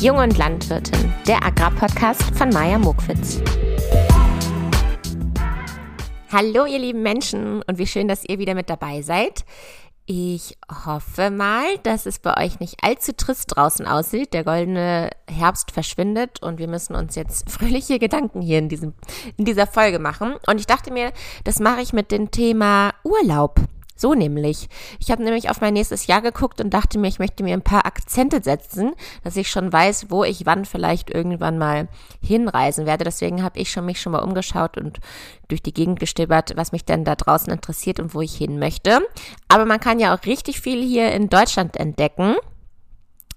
Jung und Landwirtin, der Agrarpodcast von Maja Mokwitz. Hallo ihr lieben Menschen und wie schön, dass ihr wieder mit dabei seid. Ich hoffe mal, dass es bei euch nicht allzu trist draußen aussieht. Der goldene Herbst verschwindet und wir müssen uns jetzt fröhliche Gedanken hier in, diesem, in dieser Folge machen. Und ich dachte mir, das mache ich mit dem Thema Urlaub. So nämlich. Ich habe nämlich auf mein nächstes Jahr geguckt und dachte mir, ich möchte mir ein paar Akzente setzen, dass ich schon weiß, wo ich wann vielleicht irgendwann mal hinreisen werde. Deswegen habe ich schon mich schon mal umgeschaut und durch die Gegend gestöbert, was mich denn da draußen interessiert und wo ich hin möchte. Aber man kann ja auch richtig viel hier in Deutschland entdecken.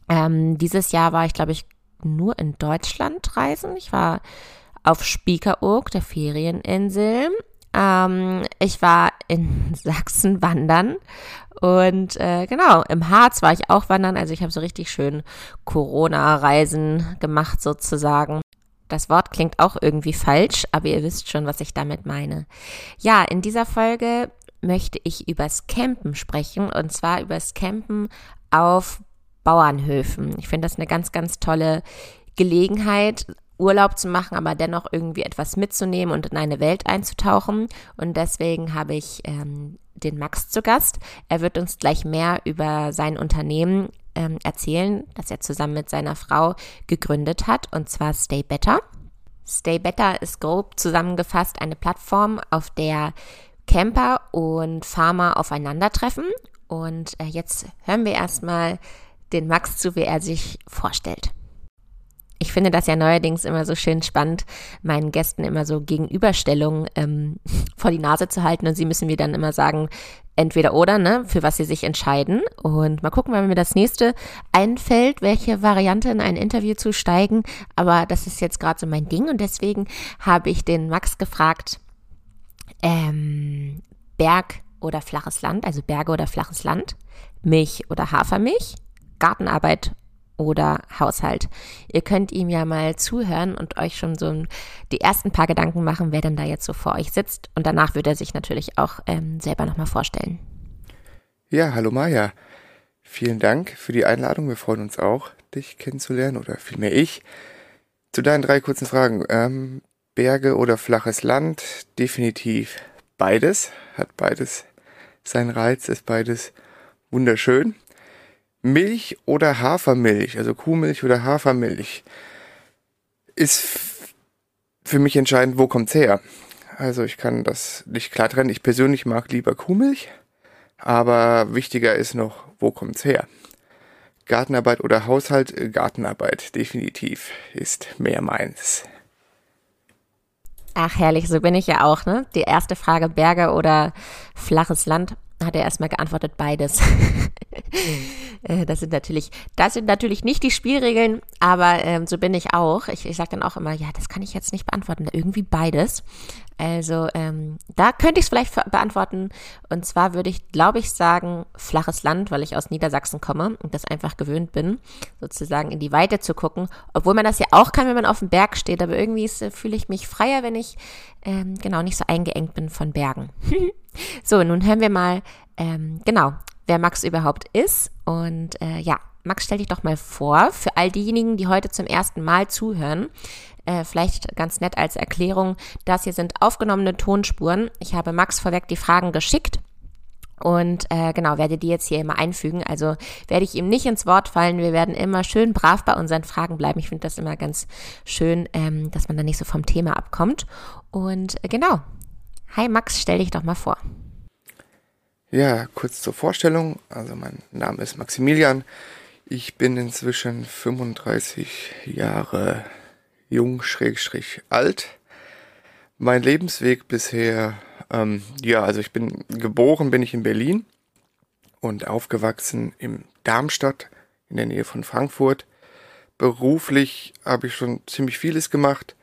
Ähm, dieses Jahr war ich, glaube ich, nur in Deutschland reisen. Ich war auf Spiekeroog, der Ferieninsel. Ähm, ich war in Sachsen wandern und äh, genau, im Harz war ich auch wandern. Also ich habe so richtig schön Corona-Reisen gemacht sozusagen. Das Wort klingt auch irgendwie falsch, aber ihr wisst schon, was ich damit meine. Ja, in dieser Folge möchte ich übers Campen sprechen und zwar übers Campen auf Bauernhöfen. Ich finde das eine ganz, ganz tolle Gelegenheit, Urlaub zu machen, aber dennoch irgendwie etwas mitzunehmen und in eine Welt einzutauchen. Und deswegen habe ich ähm, den Max zu Gast. Er wird uns gleich mehr über sein Unternehmen ähm, erzählen, das er zusammen mit seiner Frau gegründet hat, und zwar Stay Better. Stay Better ist grob zusammengefasst eine Plattform, auf der Camper und Farmer aufeinandertreffen. Und äh, jetzt hören wir erstmal den Max zu, wie er sich vorstellt. Ich finde das ja neuerdings immer so schön spannend, meinen Gästen immer so Gegenüberstellungen ähm, vor die Nase zu halten und sie müssen mir dann immer sagen, entweder oder, ne, für was sie sich entscheiden. Und mal gucken, wenn mir das nächste einfällt, welche Variante in ein Interview zu steigen. Aber das ist jetzt gerade so mein Ding und deswegen habe ich den Max gefragt, ähm, Berg oder flaches Land, also Berge oder flaches Land, Milch oder Hafermilch, Gartenarbeit oder Haushalt. Ihr könnt ihm ja mal zuhören und euch schon so die ersten paar Gedanken machen, wer denn da jetzt so vor euch sitzt. Und danach wird er sich natürlich auch ähm, selber nochmal vorstellen. Ja, hallo Maja. Vielen Dank für die Einladung. Wir freuen uns auch, dich kennenzulernen oder vielmehr ich. Zu deinen drei kurzen Fragen. Ähm, Berge oder flaches Land? Definitiv beides. Hat beides seinen Reiz, ist beides wunderschön. Milch oder Hafermilch, also Kuhmilch oder Hafermilch, ist für mich entscheidend, wo kommt's her. Also ich kann das nicht klar trennen. Ich persönlich mag lieber Kuhmilch, aber wichtiger ist noch, wo kommt's her. Gartenarbeit oder Haushalt, Gartenarbeit definitiv ist mehr meins. Ach herrlich, so bin ich ja auch, ne? Die erste Frage Berge oder flaches Land hat er erstmal geantwortet beides. Äh, das sind natürlich, das sind natürlich nicht die Spielregeln, aber ähm, so bin ich auch. Ich, ich sage dann auch immer, ja, das kann ich jetzt nicht beantworten. Irgendwie beides. Also ähm, da könnte ich es vielleicht beantworten. Und zwar würde ich, glaube ich, sagen, flaches Land, weil ich aus Niedersachsen komme und das einfach gewöhnt bin, sozusagen in die Weite zu gucken. Obwohl man das ja auch kann, wenn man auf dem Berg steht. Aber irgendwie äh, fühle ich mich freier, wenn ich ähm, genau nicht so eingeengt bin von Bergen. so, nun hören wir mal ähm, genau wer Max überhaupt ist. Und äh, ja, Max, stell dich doch mal vor, für all diejenigen, die heute zum ersten Mal zuhören, äh, vielleicht ganz nett als Erklärung, das hier sind aufgenommene Tonspuren. Ich habe Max vorweg die Fragen geschickt. Und äh, genau, werde die jetzt hier immer einfügen. Also werde ich ihm nicht ins Wort fallen. Wir werden immer schön brav bei unseren Fragen bleiben. Ich finde das immer ganz schön, ähm, dass man da nicht so vom Thema abkommt. Und äh, genau. Hi Max, stell dich doch mal vor. Ja, kurz zur Vorstellung. Also mein Name ist Maximilian. Ich bin inzwischen 35 Jahre jung, schrägstrich alt. Mein Lebensweg bisher, ähm, ja, also ich bin geboren, bin ich in Berlin und aufgewachsen im Darmstadt in der Nähe von Frankfurt. Beruflich habe ich schon ziemlich vieles gemacht.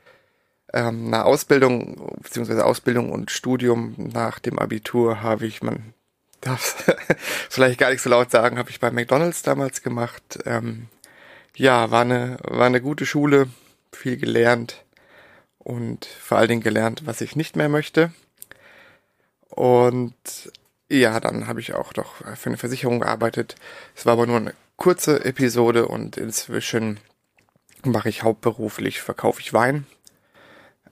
Ähm, eine Ausbildung, beziehungsweise Ausbildung und Studium nach dem Abitur habe ich, man darf vielleicht gar nicht so laut sagen, habe ich bei McDonald's damals gemacht. Ähm, ja, war eine, war eine gute Schule, viel gelernt und vor allen Dingen gelernt, was ich nicht mehr möchte. Und ja, dann habe ich auch doch für eine Versicherung gearbeitet. Es war aber nur eine kurze Episode und inzwischen mache ich hauptberuflich, verkaufe ich Wein.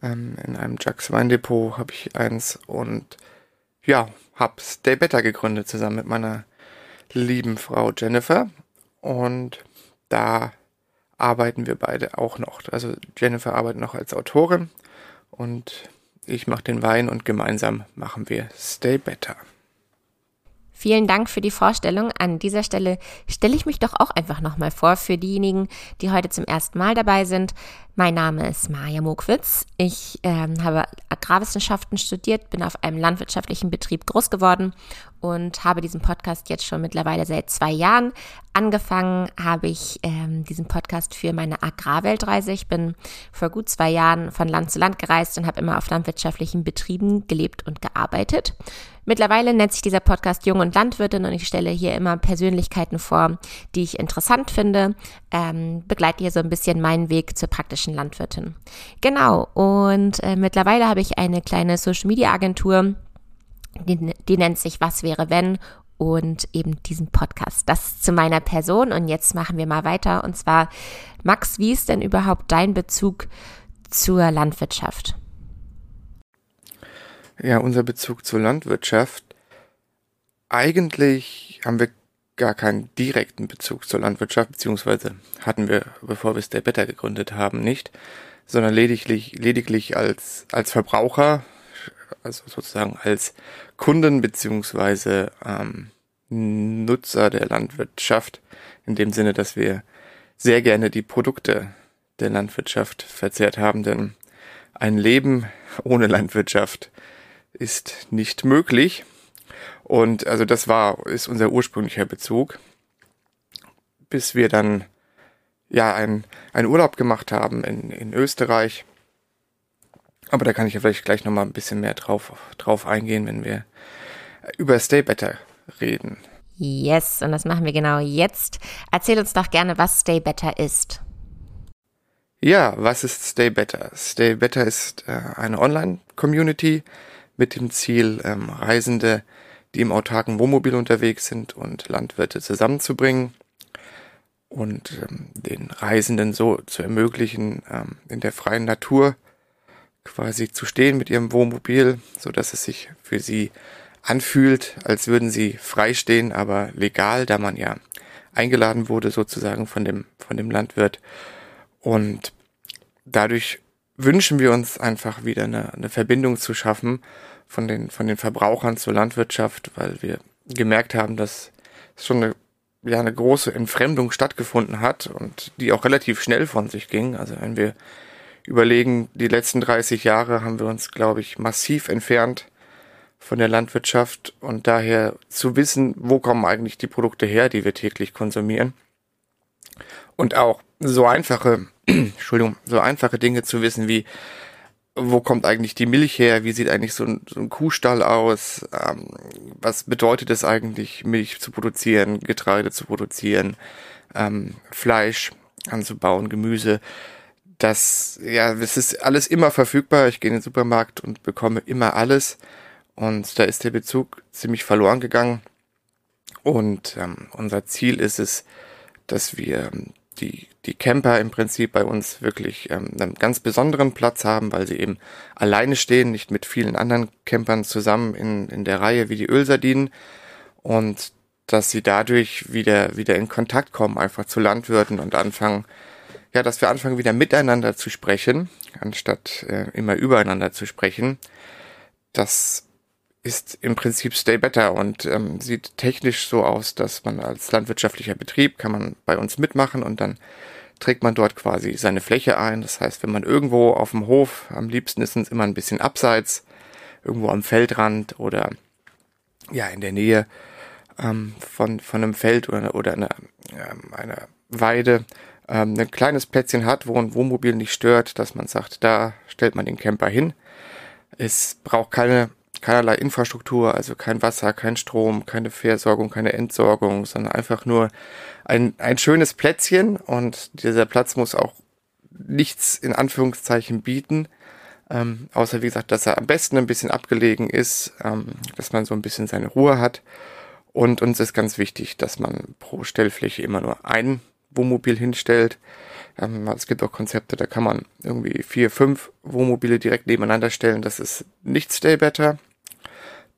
Ähm, in einem Jacks Weindepot habe ich eins und ja, habe Stay Better gegründet zusammen mit meiner lieben Frau Jennifer. Und da arbeiten wir beide auch noch. Also Jennifer arbeitet noch als Autorin und ich mache den Wein und gemeinsam machen wir Stay Better. Vielen Dank für die Vorstellung. An dieser Stelle stelle ich mich doch auch einfach nochmal vor für diejenigen, die heute zum ersten Mal dabei sind. Mein Name ist Maja Mokwitz. Ich ähm, habe Agrarwissenschaften studiert, bin auf einem landwirtschaftlichen Betrieb groß geworden und habe diesen Podcast jetzt schon mittlerweile seit zwei Jahren. Angefangen habe ich ähm, diesen Podcast für meine Agrarweltreise. Ich bin vor gut zwei Jahren von Land zu Land gereist und habe immer auf landwirtschaftlichen Betrieben gelebt und gearbeitet. Mittlerweile nennt sich dieser Podcast Jung und Landwirtin und ich stelle hier immer Persönlichkeiten vor, die ich interessant finde, ähm, begleite hier so ein bisschen meinen Weg zur praktischen Landwirtin. Genau, und äh, mittlerweile habe ich eine kleine Social-Media-Agentur, die, die nennt sich Was wäre wenn und eben diesen Podcast. Das zu meiner Person und jetzt machen wir mal weiter und zwar, Max, wie ist denn überhaupt dein Bezug zur Landwirtschaft? Ja, unser Bezug zur Landwirtschaft. Eigentlich haben wir gar keinen direkten Bezug zur Landwirtschaft, beziehungsweise hatten wir, bevor wir Stay Better gegründet haben, nicht, sondern lediglich, lediglich als, als Verbraucher, also sozusagen als Kunden beziehungsweise ähm, Nutzer der Landwirtschaft, in dem Sinne, dass wir sehr gerne die Produkte der Landwirtschaft verzehrt haben, denn ein Leben ohne Landwirtschaft ist nicht möglich. Und also das war, ist unser ursprünglicher Bezug. Bis wir dann ja einen, einen Urlaub gemacht haben in, in Österreich. Aber da kann ich ja vielleicht gleich nochmal ein bisschen mehr drauf, drauf eingehen, wenn wir über Stay Better reden. Yes, und das machen wir genau jetzt. Erzähl uns doch gerne, was Stay Better ist. Ja, was ist Stay Better? Stay Better ist äh, eine Online-Community, mit dem Ziel, ähm, Reisende, die im autarken Wohnmobil unterwegs sind und Landwirte zusammenzubringen und ähm, den Reisenden so zu ermöglichen, ähm, in der freien Natur quasi zu stehen mit ihrem Wohnmobil, so dass es sich für sie anfühlt, als würden sie frei stehen, aber legal, da man ja eingeladen wurde sozusagen von dem, von dem Landwirt. Und dadurch wünschen wir uns einfach wieder eine, eine Verbindung zu schaffen von den, von den Verbrauchern zur Landwirtschaft, weil wir gemerkt haben, dass schon eine, ja, eine große Entfremdung stattgefunden hat und die auch relativ schnell von sich ging. Also wenn wir überlegen, die letzten 30 Jahre haben wir uns, glaube ich, massiv entfernt von der Landwirtschaft und daher zu wissen, wo kommen eigentlich die Produkte her, die wir täglich konsumieren. Und auch so einfache Entschuldigung, so einfache Dinge zu wissen wie, wo kommt eigentlich die Milch her? Wie sieht eigentlich so ein, so ein Kuhstall aus? Ähm, was bedeutet es eigentlich, Milch zu produzieren, Getreide zu produzieren, ähm, Fleisch anzubauen, Gemüse? Das, ja, es ist alles immer verfügbar. Ich gehe in den Supermarkt und bekomme immer alles. Und da ist der Bezug ziemlich verloren gegangen. Und ähm, unser Ziel ist es, dass wir die, die Camper im Prinzip bei uns wirklich ähm, einen ganz besonderen Platz haben, weil sie eben alleine stehen, nicht mit vielen anderen Campern zusammen in, in der Reihe wie die Ölsardinen und dass sie dadurch wieder, wieder in Kontakt kommen, einfach zu Landwirten und anfangen, ja, dass wir anfangen wieder miteinander zu sprechen, anstatt äh, immer übereinander zu sprechen. Das ist im Prinzip Stay Better und ähm, sieht technisch so aus, dass man als landwirtschaftlicher Betrieb kann man bei uns mitmachen und dann trägt man dort quasi seine Fläche ein. Das heißt, wenn man irgendwo auf dem Hof, am liebsten ist es immer ein bisschen abseits, irgendwo am Feldrand oder ja in der Nähe ähm, von, von einem Feld oder, oder einer, ähm, einer Weide ähm, ein kleines Plätzchen hat, wo ein Wohnmobil nicht stört, dass man sagt, da stellt man den Camper hin. Es braucht keine keinerlei Infrastruktur, also kein Wasser, kein Strom, keine Versorgung, keine Entsorgung, sondern einfach nur ein, ein schönes Plätzchen. Und dieser Platz muss auch nichts in Anführungszeichen bieten, ähm, außer wie gesagt, dass er am besten ein bisschen abgelegen ist, ähm, dass man so ein bisschen seine Ruhe hat. Und uns ist ganz wichtig, dass man pro Stellfläche immer nur einen Wohnmobil hinstellt. Ähm, es gibt auch Konzepte, da kann man irgendwie vier, fünf Wohnmobile direkt nebeneinander stellen. Das ist nicht Stay Better.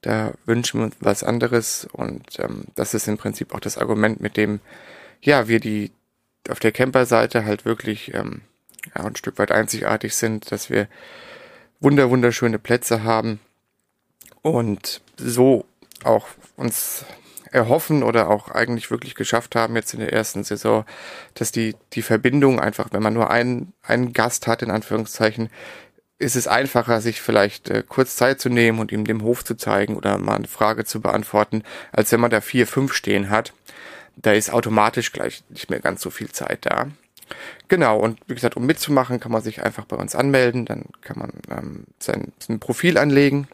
Da wünschen wir uns was anderes und ähm, das ist im Prinzip auch das Argument, mit dem ja wir die auf der Camper-Seite halt wirklich ähm, ja, ein Stück weit einzigartig sind, dass wir wunder wunderschöne Plätze haben und so auch uns erhoffen oder auch eigentlich wirklich geschafft haben jetzt in der ersten Saison, dass die, die Verbindung einfach, wenn man nur einen, einen Gast hat, in Anführungszeichen, ist es einfacher, sich vielleicht äh, kurz Zeit zu nehmen und ihm dem Hof zu zeigen oder mal eine Frage zu beantworten, als wenn man da vier, fünf stehen hat. Da ist automatisch gleich nicht mehr ganz so viel Zeit da. Genau, und wie gesagt, um mitzumachen, kann man sich einfach bei uns anmelden, dann kann man ähm, sein, sein Profil anlegen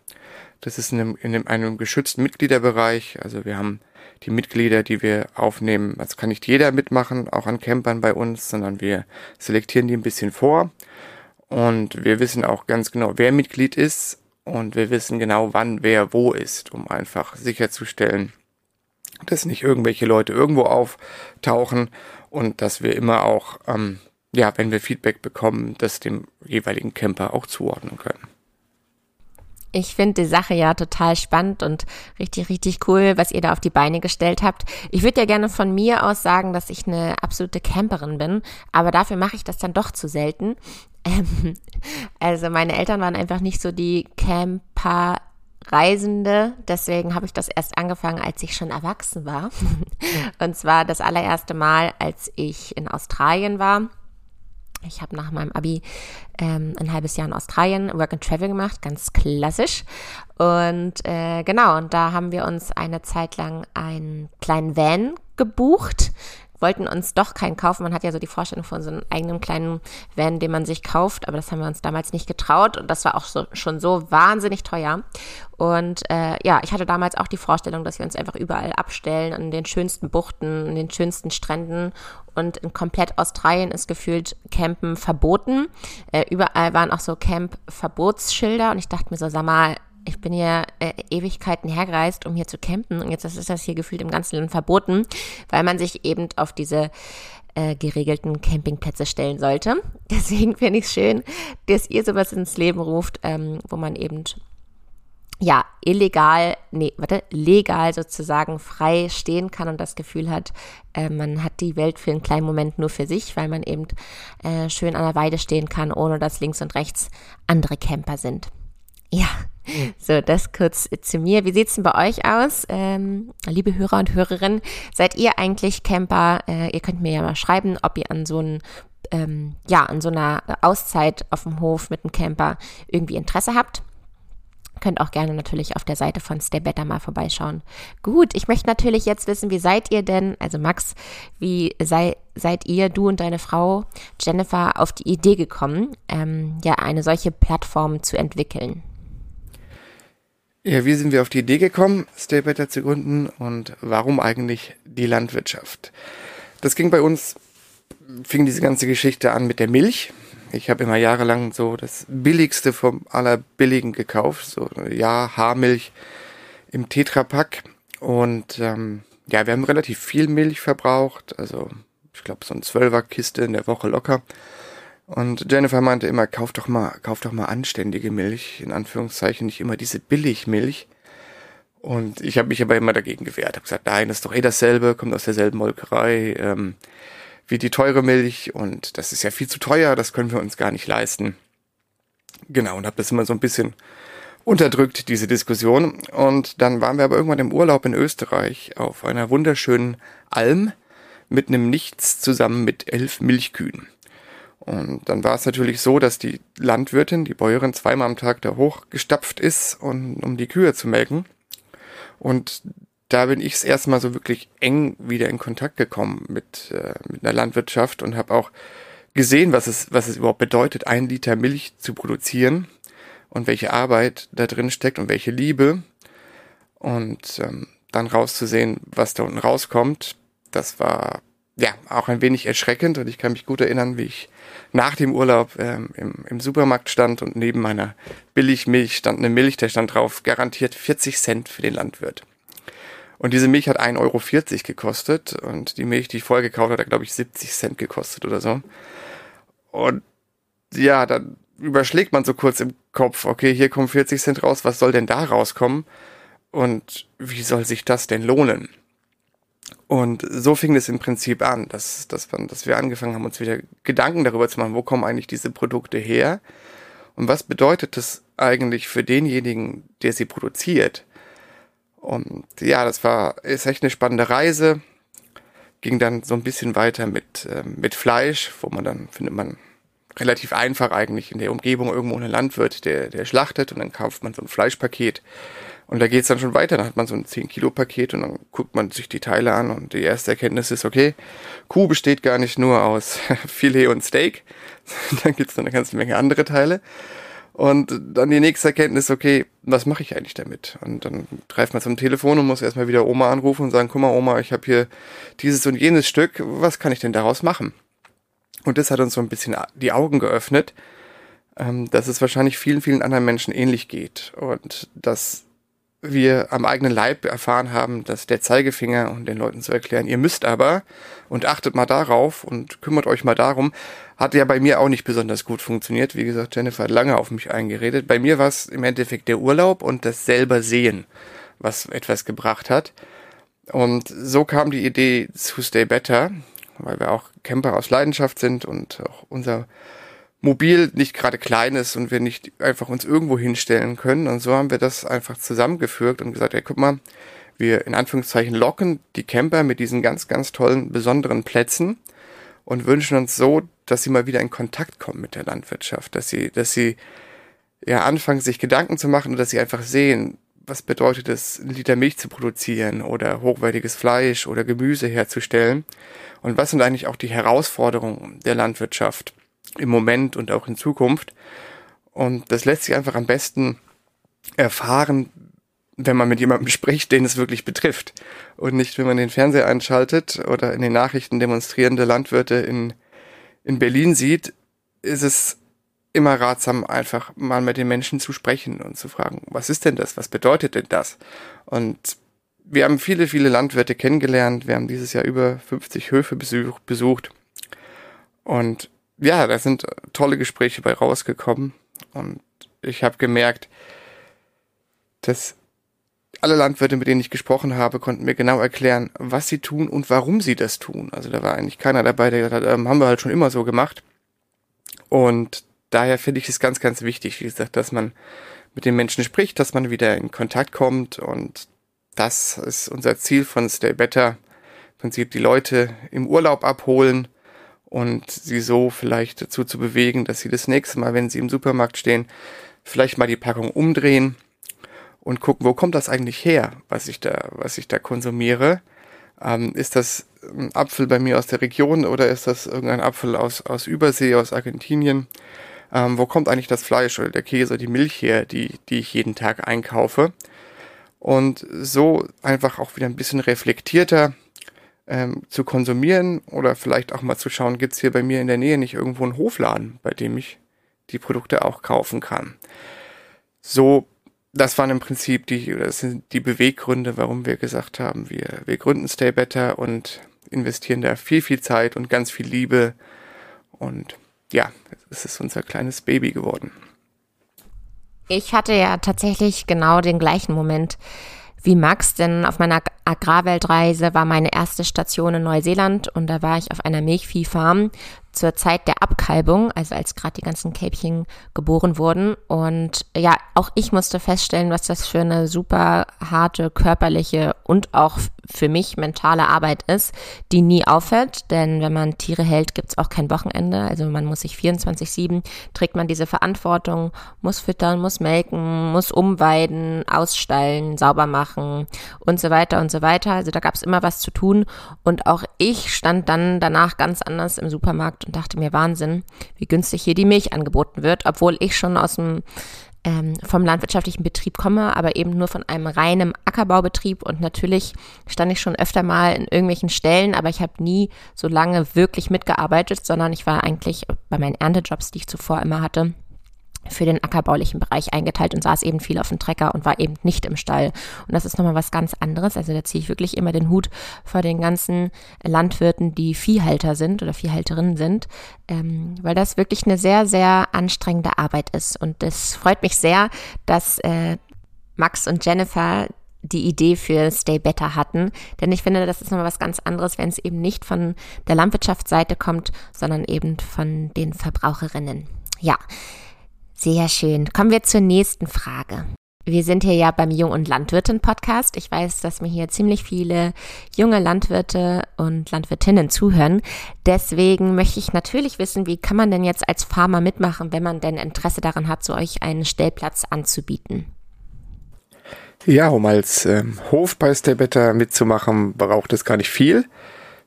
das ist in einem, in einem, geschützten Mitgliederbereich. Also wir haben die Mitglieder, die wir aufnehmen. Also kann nicht jeder mitmachen, auch an Campern bei uns, sondern wir selektieren die ein bisschen vor. Und wir wissen auch ganz genau, wer Mitglied ist. Und wir wissen genau, wann wer wo ist, um einfach sicherzustellen, dass nicht irgendwelche Leute irgendwo auftauchen und dass wir immer auch, ähm, ja, wenn wir Feedback bekommen, das dem jeweiligen Camper auch zuordnen können. Ich finde die Sache ja total spannend und richtig, richtig cool, was ihr da auf die Beine gestellt habt. Ich würde ja gerne von mir aus sagen, dass ich eine absolute Camperin bin, aber dafür mache ich das dann doch zu selten. Ähm, also meine Eltern waren einfach nicht so die Camper. Reisende, deswegen habe ich das erst angefangen, als ich schon erwachsen war. Und zwar das allererste Mal, als ich in Australien war ich habe nach meinem Abi ähm, ein halbes Jahr in Australien Work and Travel gemacht, ganz klassisch. Und äh, genau, und da haben wir uns eine Zeit lang einen kleinen Van gebucht wollten uns doch keinen kaufen. Man hat ja so die Vorstellung von so einem eigenen kleinen Van, den man sich kauft, aber das haben wir uns damals nicht getraut und das war auch so, schon so wahnsinnig teuer. Und äh, ja, ich hatte damals auch die Vorstellung, dass wir uns einfach überall abstellen, an den schönsten Buchten, an den schönsten Stränden und in komplett Australien ist gefühlt Campen verboten. Äh, überall waren auch so Camp-Verbotsschilder und ich dachte mir so, sag mal, ich bin ja äh, Ewigkeiten hergereist, um hier zu campen und jetzt ist das hier gefühlt im ganzen Land verboten, weil man sich eben auf diese äh, geregelten Campingplätze stellen sollte. Deswegen finde ich es schön, dass ihr sowas ins Leben ruft, ähm, wo man eben ja, illegal, nee, warte, legal sozusagen frei stehen kann und das Gefühl hat, äh, man hat die Welt für einen kleinen Moment nur für sich, weil man eben äh, schön an der Weide stehen kann, ohne dass links und rechts andere Camper sind. Ja, so, das kurz zu mir. Wie sieht's denn bei euch aus, ähm, liebe Hörer und Hörerinnen? Seid ihr eigentlich Camper? Äh, ihr könnt mir ja mal schreiben, ob ihr an so einem ähm, ja, an so einer Auszeit auf dem Hof mit einem Camper irgendwie Interesse habt. Könnt auch gerne natürlich auf der Seite von Stay Better mal vorbeischauen. Gut, ich möchte natürlich jetzt wissen, wie seid ihr denn, also Max, wie sei, seid ihr, du und deine Frau Jennifer, auf die Idee gekommen, ähm, ja, eine solche Plattform zu entwickeln? Ja, wie sind wir auf die Idee gekommen, Stay Better zu gründen und warum eigentlich die Landwirtschaft? Das ging bei uns, fing diese ganze Geschichte an mit der Milch. Ich habe immer jahrelang so das Billigste vom Allerbilligen gekauft, so ja, Haarmilch im Tetrapack. Und ähm, ja, wir haben relativ viel Milch verbraucht, also ich glaube so ein Zwölfer-Kiste in der Woche locker. Und Jennifer meinte immer, kauf doch mal, kauf doch mal anständige Milch, in Anführungszeichen, nicht immer diese Billigmilch. Und ich habe mich aber immer dagegen gewehrt, habe gesagt, nein, das ist doch eh dasselbe, kommt aus derselben Molkerei ähm, wie die teure Milch und das ist ja viel zu teuer, das können wir uns gar nicht leisten. Genau, und habe das immer so ein bisschen unterdrückt, diese Diskussion. Und dann waren wir aber irgendwann im Urlaub in Österreich auf einer wunderschönen Alm mit einem Nichts zusammen mit elf Milchkühen. Und dann war es natürlich so, dass die Landwirtin, die Bäuerin, zweimal am Tag da hochgestapft ist, um, um die Kühe zu melken. Und da bin ich das erste Mal so wirklich eng wieder in Kontakt gekommen mit, äh, mit einer Landwirtschaft und habe auch gesehen, was es, was es überhaupt bedeutet, ein Liter Milch zu produzieren und welche Arbeit da drin steckt und welche Liebe. Und ähm, dann rauszusehen, was da unten rauskommt, das war ja auch ein wenig erschreckend und ich kann mich gut erinnern, wie ich nach dem Urlaub ähm, im, im Supermarkt stand und neben meiner Billigmilch stand eine Milch, der stand drauf, garantiert 40 Cent für den Landwirt. Und diese Milch hat 1,40 Euro gekostet und die Milch, die ich vorher gekauft habe, hat, glaube ich, 70 Cent gekostet oder so. Und ja, dann überschlägt man so kurz im Kopf, okay, hier kommen 40 Cent raus, was soll denn da rauskommen? Und wie soll sich das denn lohnen? Und so fing es im Prinzip an, dass, dass, man, dass wir angefangen haben, uns wieder Gedanken darüber zu machen, wo kommen eigentlich diese Produkte her? Und was bedeutet das eigentlich für denjenigen, der sie produziert? Und ja, das war, ist echt eine spannende Reise. Ging dann so ein bisschen weiter mit, äh, mit Fleisch, wo man dann, findet man relativ einfach eigentlich in der Umgebung irgendwo einen Landwirt, der, der schlachtet und dann kauft man so ein Fleischpaket. Und da geht's dann schon weiter. Dann hat man so ein 10-Kilo-Paket und dann guckt man sich die Teile an und die erste Erkenntnis ist, okay, Kuh besteht gar nicht nur aus Filet und Steak. dann gibt's noch eine ganze Menge andere Teile. Und dann die nächste Erkenntnis, okay, was mache ich eigentlich damit? Und dann greift man zum Telefon und muss erstmal wieder Oma anrufen und sagen, guck mal, Oma, ich habe hier dieses und jenes Stück, was kann ich denn daraus machen? Und das hat uns so ein bisschen die Augen geöffnet, ähm, dass es wahrscheinlich vielen, vielen anderen Menschen ähnlich geht. Und dass wir am eigenen Leib erfahren haben, dass der Zeigefinger und den Leuten zu erklären, ihr müsst aber und achtet mal darauf und kümmert euch mal darum, hat ja bei mir auch nicht besonders gut funktioniert. Wie gesagt, Jennifer hat lange auf mich eingeredet. Bei mir war es im Endeffekt der Urlaub und das selber sehen, was etwas gebracht hat. Und so kam die Idee zu Stay Better, weil wir auch Camper aus Leidenschaft sind und auch unser Mobil nicht gerade klein ist und wir nicht einfach uns irgendwo hinstellen können. Und so haben wir das einfach zusammengefügt und gesagt, ey, guck mal, wir in Anführungszeichen locken die Camper mit diesen ganz, ganz tollen, besonderen Plätzen und wünschen uns so, dass sie mal wieder in Kontakt kommen mit der Landwirtschaft, dass sie, dass sie ja anfangen, sich Gedanken zu machen und dass sie einfach sehen, was bedeutet es, einen Liter Milch zu produzieren oder hochwertiges Fleisch oder Gemüse herzustellen und was sind eigentlich auch die Herausforderungen der Landwirtschaft im Moment und auch in Zukunft. Und das lässt sich einfach am besten erfahren, wenn man mit jemandem spricht, den es wirklich betrifft. Und nicht, wenn man den Fernseher einschaltet oder in den Nachrichten demonstrierende Landwirte in, in Berlin sieht, ist es immer ratsam, einfach mal mit den Menschen zu sprechen und zu fragen, was ist denn das? Was bedeutet denn das? Und wir haben viele, viele Landwirte kennengelernt. Wir haben dieses Jahr über 50 Höfe besucht. Und ja, da sind tolle Gespräche bei rausgekommen. Und ich habe gemerkt, dass alle Landwirte, mit denen ich gesprochen habe, konnten mir genau erklären, was sie tun und warum sie das tun. Also da war eigentlich keiner dabei, der gesagt hat, ähm, haben wir halt schon immer so gemacht. Und daher finde ich es ganz, ganz wichtig, wie gesagt, dass man mit den Menschen spricht, dass man wieder in Kontakt kommt und das ist unser Ziel von Stay Better. Im Prinzip die Leute im Urlaub abholen und sie so vielleicht dazu zu bewegen, dass sie das nächste Mal, wenn sie im Supermarkt stehen, vielleicht mal die Packung umdrehen und gucken, wo kommt das eigentlich her, was ich da, was ich da konsumiere. Ähm, ist das ein Apfel bei mir aus der Region oder ist das irgendein Apfel aus, aus Übersee, aus Argentinien? Ähm, wo kommt eigentlich das Fleisch oder der Käse die Milch her, die, die ich jeden Tag einkaufe? und so einfach auch wieder ein bisschen reflektierter ähm, zu konsumieren oder vielleicht auch mal zu schauen, gibt's hier bei mir in der Nähe nicht irgendwo einen Hofladen, bei dem ich die Produkte auch kaufen kann. So, das waren im Prinzip die, das sind die Beweggründe, warum wir gesagt haben, wir, wir gründen Stay Better und investieren da viel, viel Zeit und ganz viel Liebe und ja, es ist unser kleines Baby geworden. Ich hatte ja tatsächlich genau den gleichen Moment wie Max, denn auf meiner Agrarweltreise war meine erste Station in Neuseeland und da war ich auf einer Milchviehfarm zur Zeit der Abkalbung, also als gerade die ganzen Kälbchen geboren wurden. Und ja, auch ich musste feststellen, was das für eine super harte körperliche und auch für mich mentale Arbeit ist, die nie aufhört. Denn wenn man Tiere hält, gibt's auch kein Wochenende. Also man muss sich 24-7, trägt man diese Verantwortung, muss füttern, muss melken, muss umweiden, ausstallen, sauber machen und so weiter und so weiter. Also da gab's immer was zu tun. Und auch ich stand dann danach ganz anders im Supermarkt und dachte mir, Wahnsinn, wie günstig hier die Milch angeboten wird, obwohl ich schon aus dem ähm, vom landwirtschaftlichen Betrieb komme, aber eben nur von einem reinen Ackerbaubetrieb. Und natürlich stand ich schon öfter mal in irgendwelchen Stellen, aber ich habe nie so lange wirklich mitgearbeitet, sondern ich war eigentlich bei meinen Erntejobs, die ich zuvor immer hatte, für den ackerbaulichen Bereich eingeteilt und saß eben viel auf dem Trecker und war eben nicht im Stall. Und das ist nochmal was ganz anderes. Also da ziehe ich wirklich immer den Hut vor den ganzen Landwirten, die Viehhalter sind oder Viehhalterinnen sind, ähm, weil das wirklich eine sehr, sehr anstrengende Arbeit ist. Und es freut mich sehr, dass äh, Max und Jennifer die Idee für Stay Better hatten. Denn ich finde, das ist nochmal was ganz anderes, wenn es eben nicht von der Landwirtschaftsseite kommt, sondern eben von den Verbraucherinnen. Ja, sehr schön. Kommen wir zur nächsten Frage. Wir sind hier ja beim Jung- und Landwirtin-Podcast. Ich weiß, dass mir hier ziemlich viele junge Landwirte und Landwirtinnen zuhören. Deswegen möchte ich natürlich wissen, wie kann man denn jetzt als Farmer mitmachen, wenn man denn Interesse daran hat, so euch einen Stellplatz anzubieten? Ja, um als ähm, Hof bei Stay Better mitzumachen, braucht es gar nicht viel.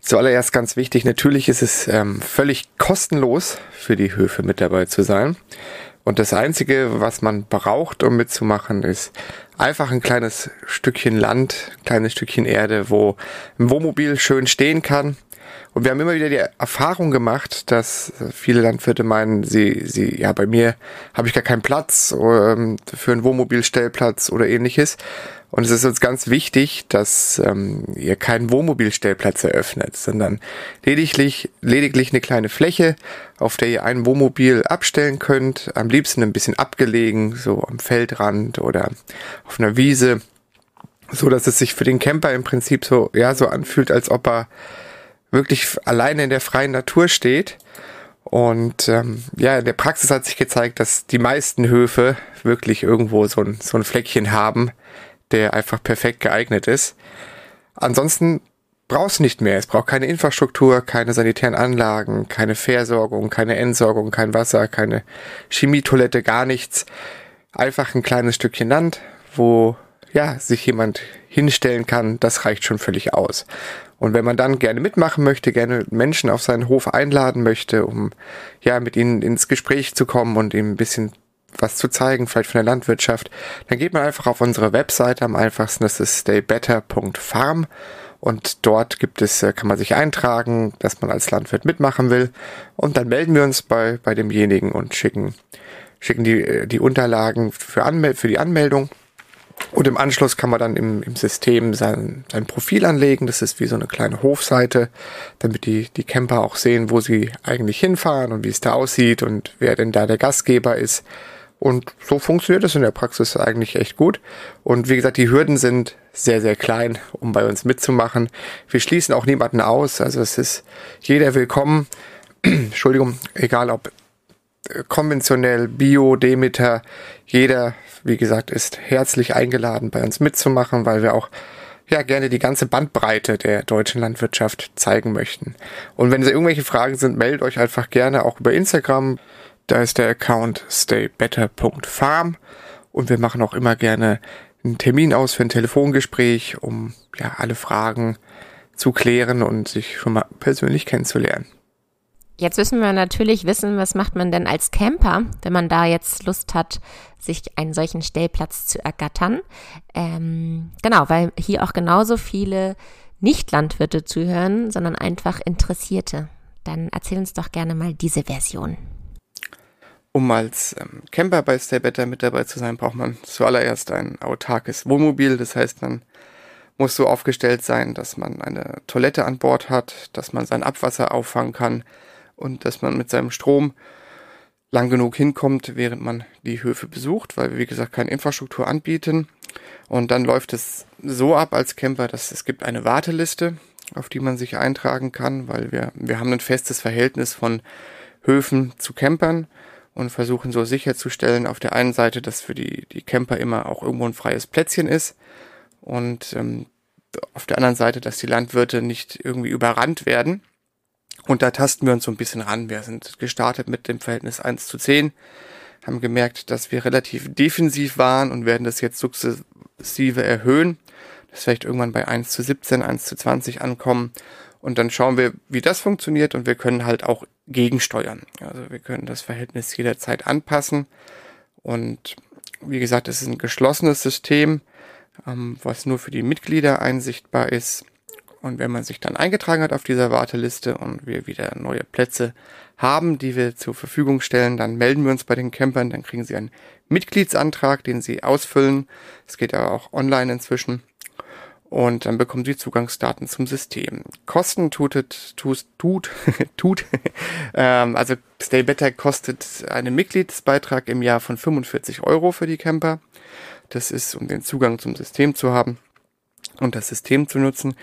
Zuallererst ganz wichtig, natürlich ist es ähm, völlig kostenlos für die Höfe mit dabei zu sein. Und das Einzige, was man braucht, um mitzumachen, ist einfach ein kleines Stückchen Land, ein kleines Stückchen Erde, wo ein Wohnmobil schön stehen kann. Und wir haben immer wieder die Erfahrung gemacht, dass viele Landwirte meinen, sie, sie, ja, bei mir habe ich gar keinen Platz ähm, für einen Wohnmobilstellplatz oder ähnliches. Und es ist uns ganz wichtig, dass ähm, ihr keinen Wohnmobilstellplatz eröffnet, sondern lediglich, lediglich eine kleine Fläche, auf der ihr ein Wohnmobil abstellen könnt. Am liebsten ein bisschen abgelegen, so am Feldrand oder auf einer Wiese, so dass es sich für den Camper im Prinzip so, ja, so anfühlt, als ob er wirklich alleine in der freien Natur steht. Und ähm, ja, in der Praxis hat sich gezeigt, dass die meisten Höfe wirklich irgendwo so ein, so ein Fleckchen haben, der einfach perfekt geeignet ist. Ansonsten brauchst du nicht mehr. Es braucht keine Infrastruktur, keine sanitären Anlagen, keine Versorgung, keine Entsorgung, kein Wasser, keine Chemietoilette, gar nichts. Einfach ein kleines Stückchen Land, wo ja, sich jemand hinstellen kann, das reicht schon völlig aus. Und wenn man dann gerne mitmachen möchte, gerne Menschen auf seinen Hof einladen möchte, um ja mit ihnen ins Gespräch zu kommen und ihnen ein bisschen was zu zeigen, vielleicht von der Landwirtschaft, dann geht man einfach auf unsere Webseite am einfachsten, das ist staybetter.farm und dort gibt es, äh, kann man sich eintragen, dass man als Landwirt mitmachen will und dann melden wir uns bei, bei demjenigen und schicken, schicken die, äh, die Unterlagen für, Anmel für die Anmeldung und im Anschluss kann man dann im, im System sein, sein Profil anlegen. Das ist wie so eine kleine Hofseite, damit die, die Camper auch sehen, wo sie eigentlich hinfahren und wie es da aussieht und wer denn da der Gastgeber ist. Und so funktioniert es in der Praxis eigentlich echt gut. Und wie gesagt, die Hürden sind sehr, sehr klein, um bei uns mitzumachen. Wir schließen auch niemanden aus. Also es ist jeder willkommen. Entschuldigung, egal ob konventionell, Bio, Demeter, jeder, wie gesagt, ist herzlich eingeladen, bei uns mitzumachen, weil wir auch ja gerne die ganze Bandbreite der deutschen Landwirtschaft zeigen möchten. Und wenn es irgendwelche Fragen sind, meldet euch einfach gerne auch über Instagram. Da ist der Account staybetter.farm und wir machen auch immer gerne einen Termin aus für ein Telefongespräch, um ja alle Fragen zu klären und sich schon mal persönlich kennenzulernen. Jetzt müssen wir natürlich wissen, was macht man denn als Camper, wenn man da jetzt Lust hat, sich einen solchen Stellplatz zu ergattern. Ähm, genau, weil hier auch genauso viele Nicht-Landwirte zuhören, sondern einfach Interessierte. Dann erzähl uns doch gerne mal diese Version. Um als ähm, Camper bei Stay Better mit dabei zu sein, braucht man zuallererst ein autarkes Wohnmobil. Das heißt, man muss so aufgestellt sein, dass man eine Toilette an Bord hat, dass man sein Abwasser auffangen kann, und dass man mit seinem Strom lang genug hinkommt, während man die Höfe besucht, weil wir, wie gesagt, keine Infrastruktur anbieten. Und dann läuft es so ab als Camper, dass es gibt eine Warteliste, auf die man sich eintragen kann, weil wir, wir haben ein festes Verhältnis von Höfen zu Campern und versuchen so sicherzustellen, auf der einen Seite, dass für die, die Camper immer auch irgendwo ein freies Plätzchen ist und ähm, auf der anderen Seite, dass die Landwirte nicht irgendwie überrannt werden und da tasten wir uns so ein bisschen ran. Wir sind gestartet mit dem Verhältnis 1 zu 10, haben gemerkt, dass wir relativ defensiv waren und werden das jetzt sukzessive erhöhen. Das vielleicht irgendwann bei 1 zu 17, 1 zu 20 ankommen. Und dann schauen wir, wie das funktioniert und wir können halt auch gegensteuern. Also wir können das Verhältnis jederzeit anpassen. Und wie gesagt, es ist ein geschlossenes System, ähm, was nur für die Mitglieder einsichtbar ist. Und wenn man sich dann eingetragen hat auf dieser Warteliste und wir wieder neue Plätze haben, die wir zur Verfügung stellen, dann melden wir uns bei den Campern, dann kriegen sie einen Mitgliedsantrag, den sie ausfüllen. Es geht aber auch online inzwischen. Und dann bekommen sie Zugangsdaten zum System. Kosten tut, tut, tut, tut. ähm, also Stay Better kostet einen Mitgliedsbeitrag im Jahr von 45 Euro für die Camper. Das ist, um den Zugang zum System zu haben und das System zu nutzen.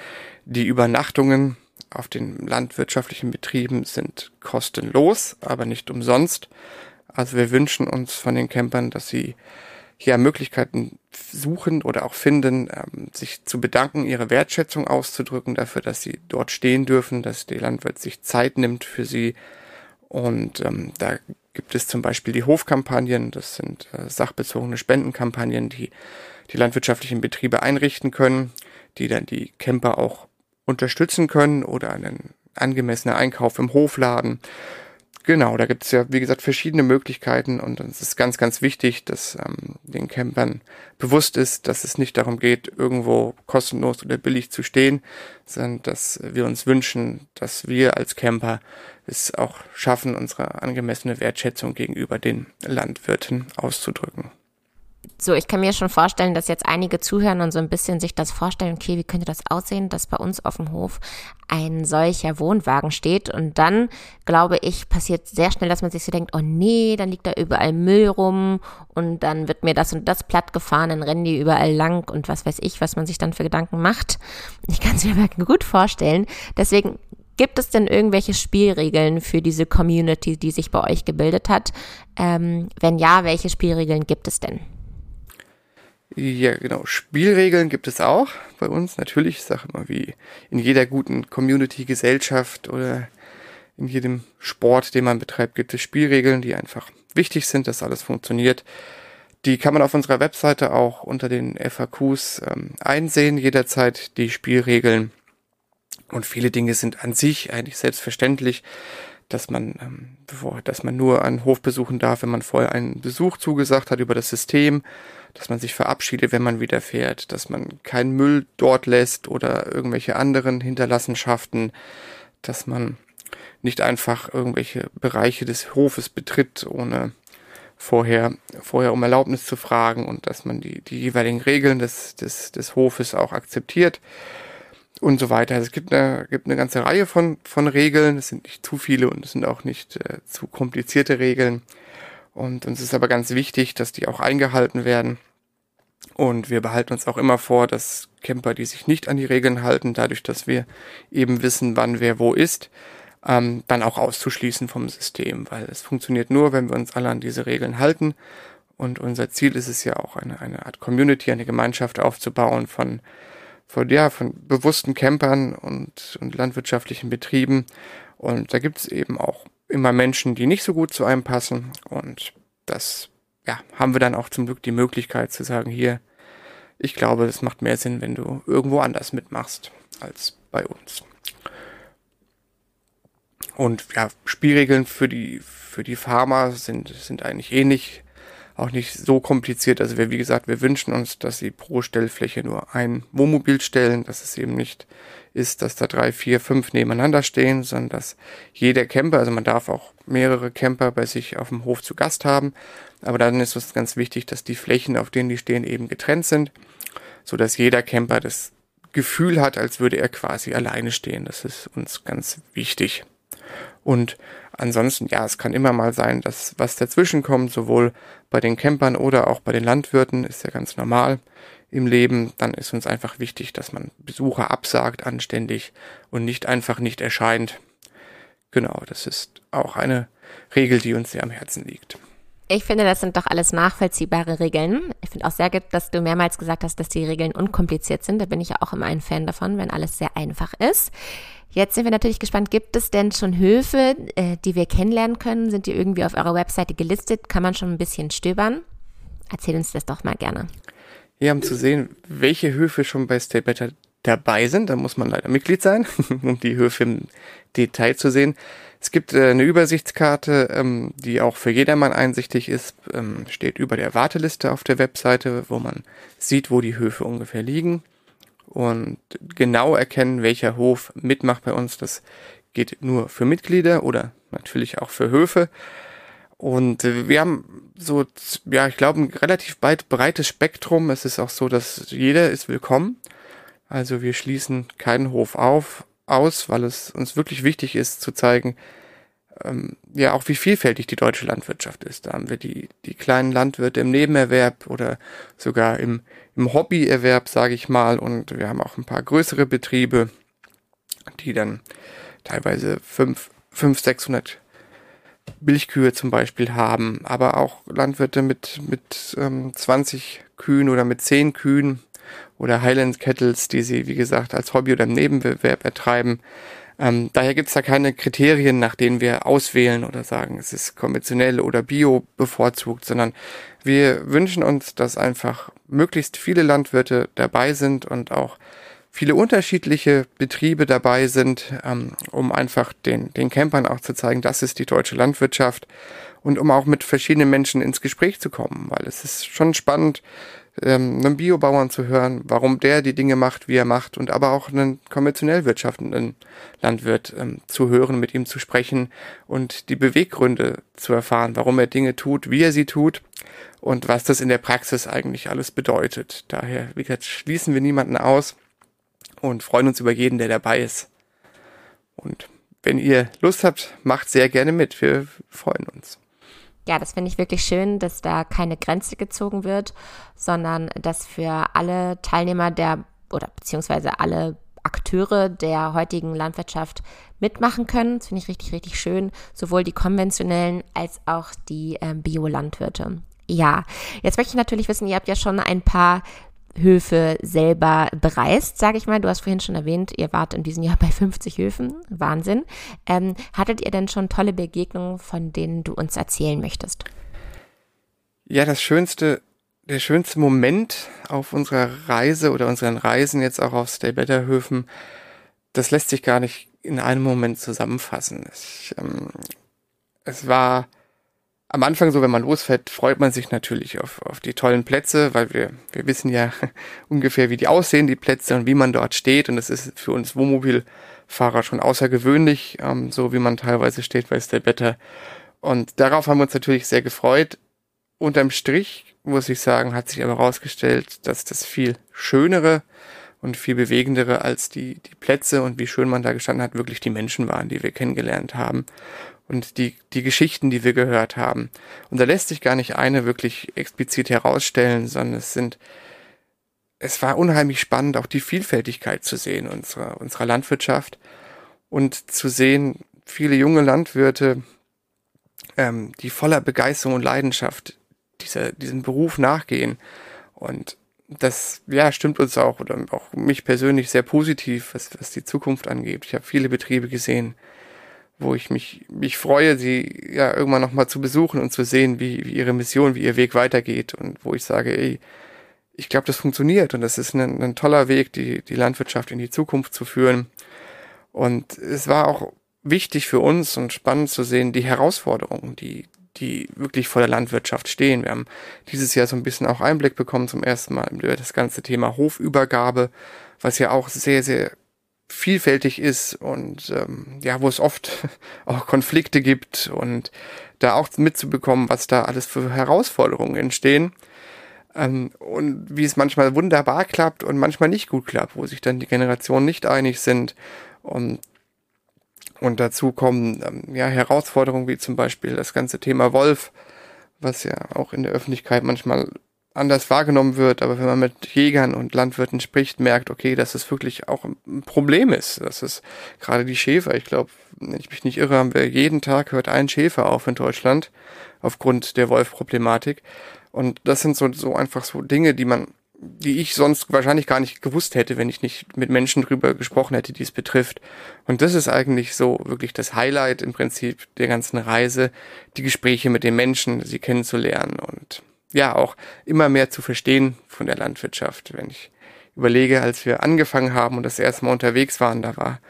Die Übernachtungen auf den landwirtschaftlichen Betrieben sind kostenlos, aber nicht umsonst. Also wir wünschen uns von den Campern, dass sie hier Möglichkeiten suchen oder auch finden, ähm, sich zu bedanken, ihre Wertschätzung auszudrücken dafür, dass sie dort stehen dürfen, dass die Landwirt sich Zeit nimmt für sie. Und ähm, da gibt es zum Beispiel die Hofkampagnen, das sind äh, sachbezogene Spendenkampagnen, die die landwirtschaftlichen Betriebe einrichten können, die dann die Camper auch unterstützen können oder einen angemessenen Einkauf im Hofladen. Genau, da gibt es ja, wie gesagt, verschiedene Möglichkeiten und es ist ganz, ganz wichtig, dass ähm, den Campern bewusst ist, dass es nicht darum geht, irgendwo kostenlos oder billig zu stehen, sondern dass wir uns wünschen, dass wir als Camper es auch schaffen, unsere angemessene Wertschätzung gegenüber den Landwirten auszudrücken. So, ich kann mir schon vorstellen, dass jetzt einige zuhören und so ein bisschen sich das vorstellen, okay, wie könnte das aussehen, dass bei uns auf dem Hof ein solcher Wohnwagen steht und dann, glaube ich, passiert sehr schnell, dass man sich so denkt, oh nee, dann liegt da überall Müll rum und dann wird mir das und das platt gefahren, dann rennen die überall lang und was weiß ich, was man sich dann für Gedanken macht. Ich kann es mir gut vorstellen. Deswegen Gibt es denn irgendwelche Spielregeln für diese Community, die sich bei euch gebildet hat? Ähm, wenn ja, welche Spielregeln gibt es denn? Ja, genau. Spielregeln gibt es auch bei uns. Natürlich, ich sage immer, wie in jeder guten Community-Gesellschaft oder in jedem Sport, den man betreibt, gibt es Spielregeln, die einfach wichtig sind, dass alles funktioniert. Die kann man auf unserer Webseite auch unter den FAQs ähm, einsehen, jederzeit die Spielregeln. Und viele Dinge sind an sich eigentlich selbstverständlich dass man, ähm, dass man nur einen Hof besuchen darf, wenn man vorher einen Besuch zugesagt hat über das System, dass man sich verabschiedet, wenn man wieder fährt, dass man keinen Müll dort lässt oder irgendwelche anderen Hinterlassenschaften, dass man nicht einfach irgendwelche Bereiche des Hofes betritt, ohne vorher, vorher um Erlaubnis zu fragen und dass man die, die jeweiligen Regeln des, des, des Hofes auch akzeptiert und so weiter. Also es gibt eine, gibt eine ganze Reihe von, von Regeln. Es sind nicht zu viele und es sind auch nicht äh, zu komplizierte Regeln. Und uns ist aber ganz wichtig, dass die auch eingehalten werden. Und wir behalten uns auch immer vor, dass Camper, die sich nicht an die Regeln halten, dadurch, dass wir eben wissen, wann wer wo ist, ähm, dann auch auszuschließen vom System, weil es funktioniert nur, wenn wir uns alle an diese Regeln halten. Und unser Ziel ist es ja auch, eine, eine Art Community, eine Gemeinschaft aufzubauen von von, ja, von bewussten Campern und, und landwirtschaftlichen Betrieben. Und da gibt es eben auch immer Menschen, die nicht so gut zu einem passen. Und das ja, haben wir dann auch zum Glück die Möglichkeit zu sagen, hier, ich glaube, es macht mehr Sinn, wenn du irgendwo anders mitmachst als bei uns. Und ja, Spielregeln für die, für die Farmer sind, sind eigentlich ähnlich auch nicht so kompliziert. Also wir, wie gesagt, wir wünschen uns, dass sie pro Stellfläche nur ein Wohnmobil stellen, dass es eben nicht ist, dass da drei, vier, fünf nebeneinander stehen, sondern dass jeder Camper, also man darf auch mehrere Camper bei sich auf dem Hof zu Gast haben, aber dann ist es ganz wichtig, dass die Flächen, auf denen die stehen, eben getrennt sind, so dass jeder Camper das Gefühl hat, als würde er quasi alleine stehen. Das ist uns ganz wichtig. Und ansonsten, ja, es kann immer mal sein, dass was dazwischen kommt, sowohl bei den Campern oder auch bei den Landwirten, ist ja ganz normal im Leben. Dann ist uns einfach wichtig, dass man Besucher absagt anständig und nicht einfach nicht erscheint. Genau, das ist auch eine Regel, die uns sehr am Herzen liegt. Ich finde, das sind doch alles nachvollziehbare Regeln. Ich finde auch sehr gut, dass du mehrmals gesagt hast, dass die Regeln unkompliziert sind. Da bin ich ja auch immer ein Fan davon, wenn alles sehr einfach ist. Jetzt sind wir natürlich gespannt, gibt es denn schon Höfe, äh, die wir kennenlernen können? Sind die irgendwie auf eurer Webseite gelistet? Kann man schon ein bisschen stöbern? Erzähl uns das doch mal gerne. Ja, um zu sehen, welche Höfe schon bei Stay Better dabei sind, da muss man leider Mitglied sein, um die Höfe im Detail zu sehen. Es gibt äh, eine Übersichtskarte, ähm, die auch für jedermann einsichtig ist, ähm, steht über der Warteliste auf der Webseite, wo man sieht, wo die Höfe ungefähr liegen. und genau erkennen, welcher Hof mitmacht bei uns. Das geht nur für Mitglieder oder natürlich auch für Höfe. Und äh, wir haben so, ja, ich glaube, ein relativ weit, breites Spektrum. Es ist auch so, dass jeder ist willkommen. Also wir schließen keinen Hof auf, aus, weil es uns wirklich wichtig ist zu zeigen, ähm, ja auch wie vielfältig die deutsche Landwirtschaft ist. Da haben wir die, die kleinen Landwirte im Nebenerwerb oder sogar im, im Hobbyerwerb, sage ich mal. Und wir haben auch ein paar größere Betriebe, die dann teilweise fünf, fünf, 600 Milchkühe zum Beispiel haben, aber auch Landwirte mit, mit ähm, 20 Kühen oder mit 10 Kühen oder Highland Kettles, die sie, wie gesagt, als Hobby oder im Nebenbewerb ertreiben. Ähm, daher gibt es da keine Kriterien, nach denen wir auswählen oder sagen, es ist konventionell oder bio bevorzugt, sondern wir wünschen uns, dass einfach möglichst viele Landwirte dabei sind und auch viele unterschiedliche Betriebe dabei sind, ähm, um einfach den, den Campern auch zu zeigen, das ist die deutsche Landwirtschaft und um auch mit verschiedenen Menschen ins Gespräch zu kommen, weil es ist schon spannend, ähm, einen Biobauern zu hören, warum der die Dinge macht, wie er macht, und aber auch einen konventionell wirtschaftenden Landwirt ähm, zu hören, mit ihm zu sprechen und die Beweggründe zu erfahren, warum er Dinge tut, wie er sie tut und was das in der Praxis eigentlich alles bedeutet. Daher, wie gesagt, schließen wir niemanden aus und freuen uns über jeden, der dabei ist. Und wenn ihr Lust habt, macht sehr gerne mit. Wir freuen uns ja, das finde ich wirklich schön, dass da keine Grenze gezogen wird, sondern dass für alle Teilnehmer der oder beziehungsweise alle Akteure der heutigen Landwirtschaft mitmachen können. Das finde ich richtig, richtig schön. Sowohl die konventionellen als auch die äh, Biolandwirte. Ja, jetzt möchte ich natürlich wissen, ihr habt ja schon ein paar Höfe selber bereist, sage ich mal. Du hast vorhin schon erwähnt, ihr wart in diesem Jahr bei 50 Höfen. Wahnsinn. Ähm, hattet ihr denn schon tolle Begegnungen, von denen du uns erzählen möchtest? Ja, das schönste, der schönste Moment auf unserer Reise oder unseren Reisen jetzt auch auf Stay Better Höfen, das lässt sich gar nicht in einem Moment zusammenfassen. Ich, ähm, es war am Anfang so, wenn man losfährt, freut man sich natürlich auf, auf die tollen Plätze, weil wir, wir wissen ja ungefähr, wie die aussehen, die Plätze und wie man dort steht. Und das ist für uns Wohnmobilfahrer schon außergewöhnlich, ähm, so wie man teilweise steht bei Better. Und darauf haben wir uns natürlich sehr gefreut. Unterm Strich, muss ich sagen, hat sich aber herausgestellt, dass das viel schönere und viel bewegendere als die, die Plätze und wie schön man da gestanden hat, wirklich die Menschen waren, die wir kennengelernt haben und die, die Geschichten, die wir gehört haben. Und da lässt sich gar nicht eine wirklich explizit herausstellen, sondern es sind, es war unheimlich spannend, auch die Vielfältigkeit zu sehen unserer, unserer Landwirtschaft und zu sehen, viele junge Landwirte, ähm, die voller Begeisterung und Leidenschaft dieser, diesem Beruf nachgehen. Und das, ja, stimmt uns auch oder auch mich persönlich sehr positiv, was, was die Zukunft angeht. Ich habe viele Betriebe gesehen, wo ich mich, mich freue, sie ja irgendwann nochmal zu besuchen und zu sehen, wie, wie ihre Mission, wie ihr Weg weitergeht und wo ich sage, ey, ich glaube, das funktioniert und das ist ein, ein toller Weg, die, die Landwirtschaft in die Zukunft zu führen. Und es war auch wichtig für uns und spannend zu sehen, die Herausforderungen, die, die wirklich vor der Landwirtschaft stehen. Wir haben dieses Jahr so ein bisschen auch Einblick bekommen zum ersten Mal über das ganze Thema Hofübergabe, was ja auch sehr, sehr vielfältig ist und ähm, ja, wo es oft auch Konflikte gibt und da auch mitzubekommen, was da alles für Herausforderungen entstehen ähm, und wie es manchmal wunderbar klappt und manchmal nicht gut klappt, wo sich dann die Generationen nicht einig sind und und dazu kommen ähm, ja Herausforderungen wie zum Beispiel das ganze Thema Wolf, was ja auch in der Öffentlichkeit manchmal anders wahrgenommen wird, aber wenn man mit Jägern und Landwirten spricht, merkt, okay, dass es wirklich auch ein Problem ist. Das ist gerade die Schäfer. Ich glaube, wenn ich mich nicht irre, haben wir jeden Tag hört ein Schäfer auf in Deutschland aufgrund der Wolfproblematik. Und das sind so, so einfach so Dinge, die man, die ich sonst wahrscheinlich gar nicht gewusst hätte, wenn ich nicht mit Menschen drüber gesprochen hätte, die es betrifft. Und das ist eigentlich so wirklich das Highlight im Prinzip der ganzen Reise, die Gespräche mit den Menschen, sie kennenzulernen und ja auch immer mehr zu verstehen von der Landwirtschaft. Wenn ich überlege, als wir angefangen haben und das erste Mal unterwegs waren, da war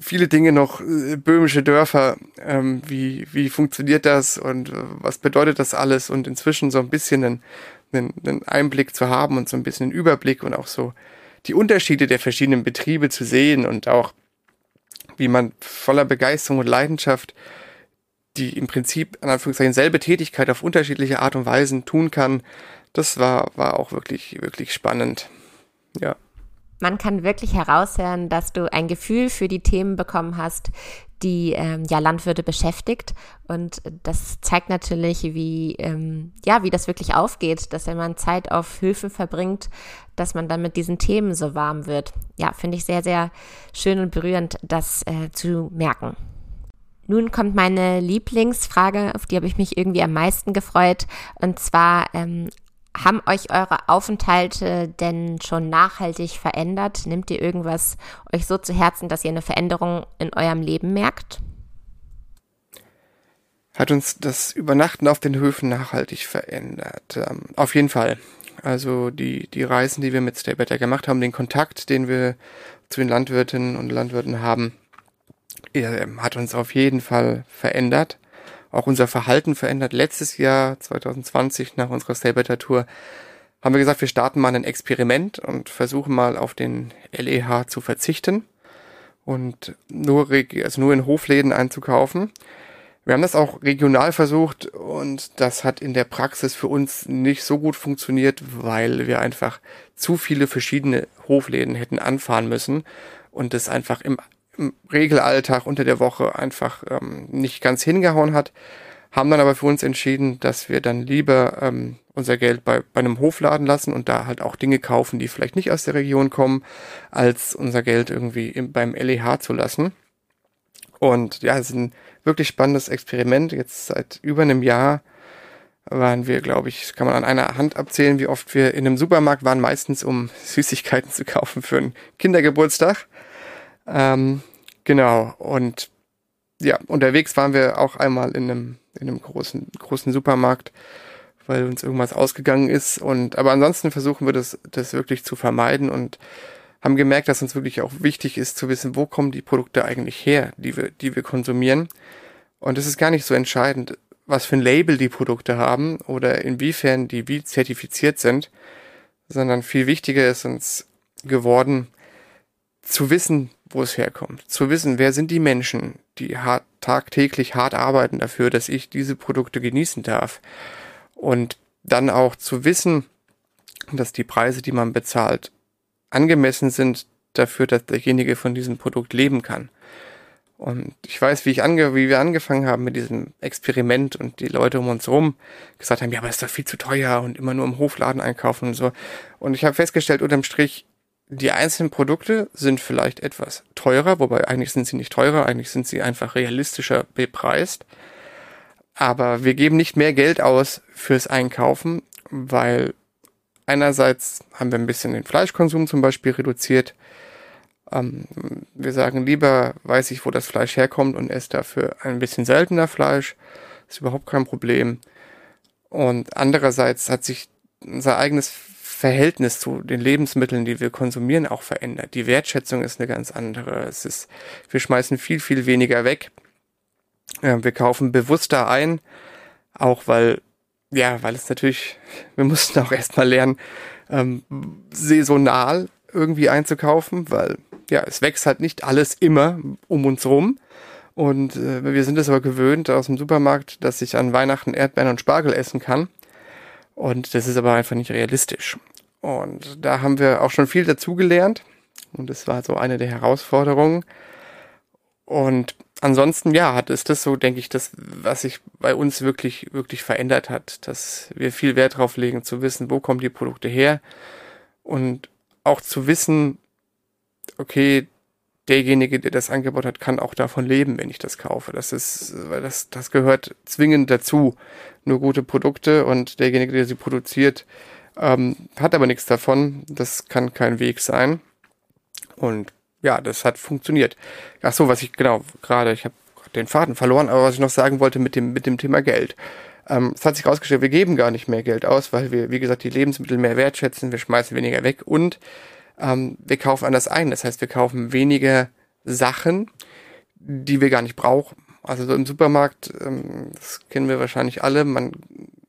viele Dinge noch äh, böhmische Dörfer, ähm, wie, wie funktioniert das und äh, was bedeutet das alles und inzwischen so ein bisschen einen, einen, einen Einblick zu haben und so ein bisschen einen Überblick und auch so die Unterschiede der verschiedenen Betriebe zu sehen und auch wie man voller Begeisterung und Leidenschaft die im Prinzip in Anführungszeichen selbe Tätigkeit auf unterschiedliche Art und Weisen tun kann, das war, war auch wirklich, wirklich spannend. Ja. Man kann wirklich heraushören, dass du ein Gefühl für die Themen bekommen hast, die ähm, ja Landwirte beschäftigt. Und das zeigt natürlich, wie ähm, ja, wie das wirklich aufgeht, dass wenn man Zeit auf Höfen verbringt, dass man dann mit diesen Themen so warm wird. Ja, finde ich sehr, sehr schön und berührend, das äh, zu merken. Nun kommt meine Lieblingsfrage, auf die habe ich mich irgendwie am meisten gefreut. Und zwar ähm, haben euch eure Aufenthalte denn schon nachhaltig verändert? Nimmt ihr irgendwas euch so zu Herzen, dass ihr eine Veränderung in eurem Leben merkt? Hat uns das Übernachten auf den Höfen nachhaltig verändert? Ähm, auf jeden Fall. Also die, die Reisen, die wir mit Stay Better gemacht haben, den Kontakt, den wir zu den Landwirtinnen und Landwirten haben, hat uns auf jeden Fall verändert auch unser Verhalten verändert. Letztes Jahr, 2020, nach unserer Stay Tour, haben wir gesagt, wir starten mal ein Experiment und versuchen mal auf den LEH zu verzichten und nur, also nur in Hofläden einzukaufen. Wir haben das auch regional versucht und das hat in der Praxis für uns nicht so gut funktioniert, weil wir einfach zu viele verschiedene Hofläden hätten anfahren müssen und das einfach im Regelalltag unter der Woche einfach ähm, nicht ganz hingehauen hat, haben dann aber für uns entschieden, dass wir dann lieber ähm, unser Geld bei, bei einem Hofladen lassen und da halt auch Dinge kaufen, die vielleicht nicht aus der Region kommen, als unser Geld irgendwie im, beim LEH zu lassen. Und ja, es ist ein wirklich spannendes Experiment. Jetzt seit über einem Jahr waren wir, glaube ich, kann man an einer Hand abzählen, wie oft wir in einem Supermarkt waren, meistens um Süßigkeiten zu kaufen für einen Kindergeburtstag. Ähm, genau, und ja, unterwegs waren wir auch einmal in einem, in einem großen, großen Supermarkt, weil uns irgendwas ausgegangen ist. Und aber ansonsten versuchen wir das, das wirklich zu vermeiden und haben gemerkt, dass uns wirklich auch wichtig ist zu wissen, wo kommen die Produkte eigentlich her, die wir, die wir konsumieren. Und es ist gar nicht so entscheidend, was für ein Label die Produkte haben oder inwiefern die wie zertifiziert sind, sondern viel wichtiger ist uns geworden, zu wissen, wo es herkommt, zu wissen, wer sind die Menschen, die hart, tagtäglich hart arbeiten dafür, dass ich diese Produkte genießen darf. Und dann auch zu wissen, dass die Preise, die man bezahlt, angemessen sind dafür, dass derjenige von diesem Produkt leben kann. Und ich weiß, wie ich ange wie wir angefangen haben mit diesem Experiment und die Leute um uns rum gesagt haben, ja, aber ist doch viel zu teuer und immer nur im Hofladen einkaufen und so. Und ich habe festgestellt, unterm Strich, die einzelnen Produkte sind vielleicht etwas teurer, wobei eigentlich sind sie nicht teurer, eigentlich sind sie einfach realistischer bepreist. Aber wir geben nicht mehr Geld aus fürs Einkaufen, weil einerseits haben wir ein bisschen den Fleischkonsum zum Beispiel reduziert. Ähm, wir sagen lieber, weiß ich, wo das Fleisch herkommt und esse dafür ein bisschen seltener Fleisch. ist überhaupt kein Problem. Und andererseits hat sich unser eigenes Verhältnis zu den Lebensmitteln, die wir konsumieren, auch verändert. Die Wertschätzung ist eine ganz andere. Es ist, wir schmeißen viel, viel weniger weg. Wir kaufen bewusster ein, auch weil, ja, weil es natürlich, wir mussten auch erstmal lernen, ähm, saisonal irgendwie einzukaufen, weil, ja, es wächst halt nicht alles immer um uns rum. Und äh, wir sind es aber gewöhnt aus dem Supermarkt, dass ich an Weihnachten Erdbeeren und Spargel essen kann. Und das ist aber einfach nicht realistisch. Und da haben wir auch schon viel dazugelernt. Und das war so eine der Herausforderungen. Und ansonsten, ja, hat es das so, denke ich, das, was sich bei uns wirklich, wirklich verändert hat, dass wir viel Wert drauf legen, zu wissen, wo kommen die Produkte her und auch zu wissen, okay, derjenige, der das Angebot hat, kann auch davon leben, wenn ich das kaufe. Das ist, weil das, das gehört zwingend dazu. Nur gute Produkte und derjenige, der sie produziert, ähm, hat aber nichts davon. Das kann kein Weg sein. Und ja, das hat funktioniert. Ach so, was ich genau gerade, ich habe den Faden verloren, aber was ich noch sagen wollte mit dem mit dem Thema Geld. Ähm, es hat sich herausgestellt, wir geben gar nicht mehr Geld aus, weil wir, wie gesagt, die Lebensmittel mehr wertschätzen, wir schmeißen weniger weg und ähm, wir kaufen anders ein. Das heißt, wir kaufen weniger Sachen, die wir gar nicht brauchen. Also so im Supermarkt, ähm, das kennen wir wahrscheinlich alle, man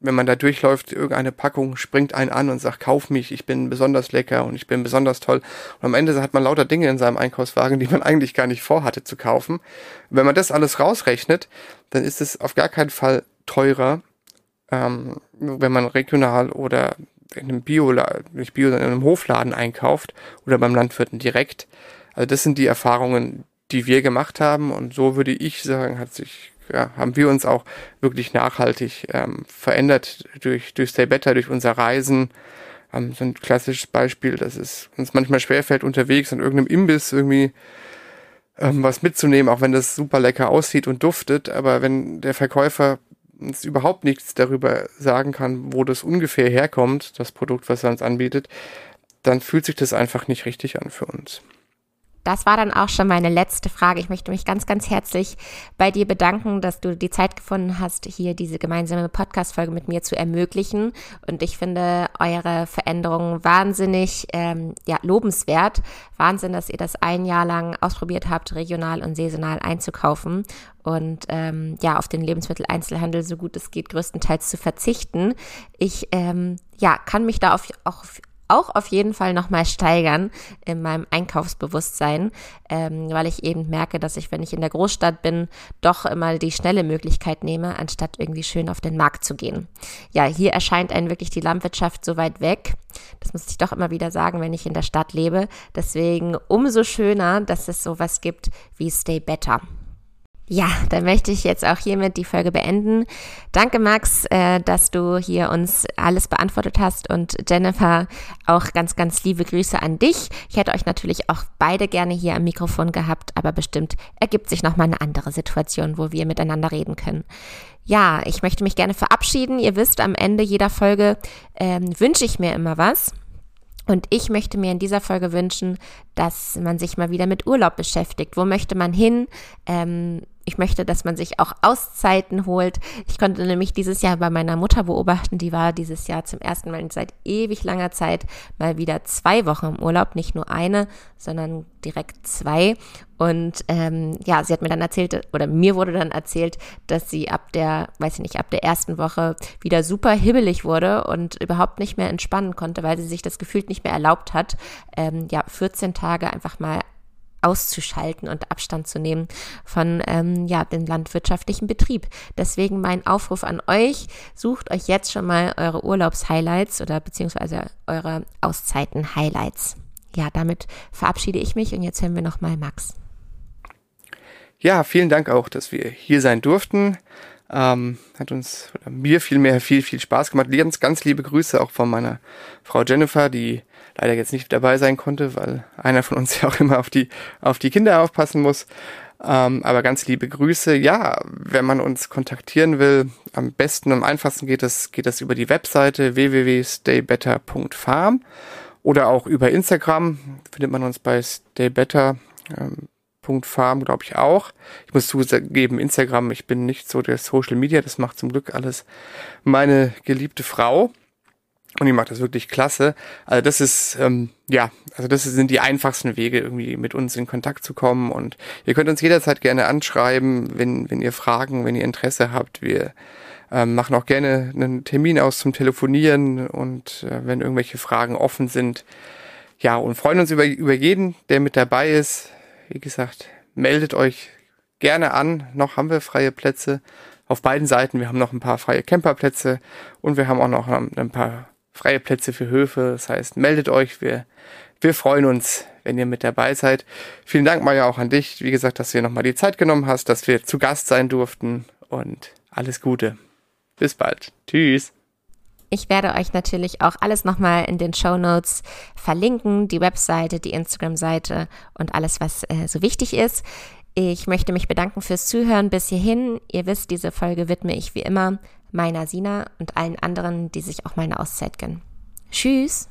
wenn man da durchläuft, irgendeine Packung springt einen an und sagt, kauf mich, ich bin besonders lecker und ich bin besonders toll. Und am Ende hat man lauter Dinge in seinem Einkaufswagen, die man eigentlich gar nicht vorhatte zu kaufen. wenn man das alles rausrechnet, dann ist es auf gar keinen Fall teurer, ähm, wenn man regional oder in einem Bio, nicht Bio, sondern in einem Hofladen einkauft oder beim Landwirten direkt. Also das sind die Erfahrungen, die wir gemacht haben und so würde ich sagen, hat sich ja, haben wir uns auch wirklich nachhaltig ähm, verändert durch, durch Stay Better, durch unser Reisen. Ähm, so ein klassisches Beispiel, dass es uns manchmal schwerfällt, unterwegs an irgendeinem Imbiss irgendwie ähm, was mitzunehmen, auch wenn das super lecker aussieht und duftet. Aber wenn der Verkäufer uns überhaupt nichts darüber sagen kann, wo das ungefähr herkommt, das Produkt, was er uns anbietet, dann fühlt sich das einfach nicht richtig an für uns. Das war dann auch schon meine letzte Frage. Ich möchte mich ganz, ganz herzlich bei dir bedanken, dass du die Zeit gefunden hast, hier diese gemeinsame Podcast-Folge mit mir zu ermöglichen. Und ich finde eure Veränderungen wahnsinnig ähm, ja, lobenswert. Wahnsinn, dass ihr das ein Jahr lang ausprobiert habt, regional und saisonal einzukaufen und ähm, ja, auf den Lebensmitteleinzelhandel so gut es geht größtenteils zu verzichten. Ich ähm, ja, kann mich da auf, auch auch auf jeden Fall nochmal steigern in meinem Einkaufsbewusstsein, ähm, weil ich eben merke, dass ich, wenn ich in der Großstadt bin, doch immer die schnelle Möglichkeit nehme, anstatt irgendwie schön auf den Markt zu gehen. Ja, hier erscheint einen wirklich die Landwirtschaft so weit weg. Das muss ich doch immer wieder sagen, wenn ich in der Stadt lebe. Deswegen umso schöner, dass es sowas gibt wie Stay Better. Ja, dann möchte ich jetzt auch hiermit die Folge beenden. Danke, Max, äh, dass du hier uns alles beantwortet hast und Jennifer auch ganz, ganz liebe Grüße an dich. Ich hätte euch natürlich auch beide gerne hier am Mikrofon gehabt, aber bestimmt ergibt sich nochmal eine andere Situation, wo wir miteinander reden können. Ja, ich möchte mich gerne verabschieden. Ihr wisst, am Ende jeder Folge ähm, wünsche ich mir immer was. Und ich möchte mir in dieser Folge wünschen, dass man sich mal wieder mit Urlaub beschäftigt. Wo möchte man hin? Ähm, ich möchte, dass man sich auch Auszeiten holt. Ich konnte nämlich dieses Jahr bei meiner Mutter beobachten, die war dieses Jahr zum ersten Mal seit ewig langer Zeit mal wieder zwei Wochen im Urlaub, nicht nur eine, sondern direkt zwei. Und ähm, ja, sie hat mir dann erzählt, oder mir wurde dann erzählt, dass sie ab der, weiß ich nicht, ab der ersten Woche wieder super hibbelig wurde und überhaupt nicht mehr entspannen konnte, weil sie sich das gefühlt nicht mehr erlaubt hat, ähm, ja, 14 Tage einfach mal auszuschalten und Abstand zu nehmen von ähm, ja, dem landwirtschaftlichen Betrieb. Deswegen mein Aufruf an euch, sucht euch jetzt schon mal eure Urlaubshighlights oder beziehungsweise eure Auszeiten-Highlights. Ja, damit verabschiede ich mich und jetzt hören wir nochmal Max. Ja, vielen Dank auch, dass wir hier sein durften. Ähm, hat uns, mir vielmehr viel, viel Spaß gemacht. Ganz, ganz liebe Grüße auch von meiner Frau Jennifer, die leider jetzt nicht dabei sein konnte, weil einer von uns ja auch immer auf die, auf die Kinder aufpassen muss. Ähm, aber ganz liebe Grüße. Ja, wenn man uns kontaktieren will, am besten, am einfachsten geht das, geht das über die Webseite www.staybetter.farm oder auch über Instagram findet man uns bei staybetter. Ähm, glaube ich auch. Ich muss zugeben, Instagram, ich bin nicht so der Social Media, das macht zum Glück alles meine geliebte Frau. Und die macht das wirklich klasse. Also das ist, ähm, ja, also das sind die einfachsten Wege, irgendwie mit uns in Kontakt zu kommen. Und ihr könnt uns jederzeit gerne anschreiben, wenn, wenn ihr Fragen, wenn ihr Interesse habt. Wir ähm, machen auch gerne einen Termin aus zum Telefonieren und äh, wenn irgendwelche Fragen offen sind. Ja, und freuen uns über, über jeden, der mit dabei ist. Wie gesagt, meldet euch gerne an. Noch haben wir freie Plätze auf beiden Seiten. Wir haben noch ein paar freie Camperplätze und wir haben auch noch ein paar freie Plätze für Höfe. Das heißt, meldet euch. Wir, wir freuen uns, wenn ihr mit dabei seid. Vielen Dank, Maja, auch an dich. Wie gesagt, dass du dir nochmal die Zeit genommen hast, dass wir zu Gast sein durften und alles Gute. Bis bald. Tschüss. Ich werde euch natürlich auch alles nochmal in den Show Notes verlinken, die Webseite, die Instagram-Seite und alles, was äh, so wichtig ist. Ich möchte mich bedanken fürs Zuhören bis hierhin. Ihr wisst, diese Folge widme ich wie immer meiner Sina und allen anderen, die sich auch mal eine Auszeit gönnen. Tschüss!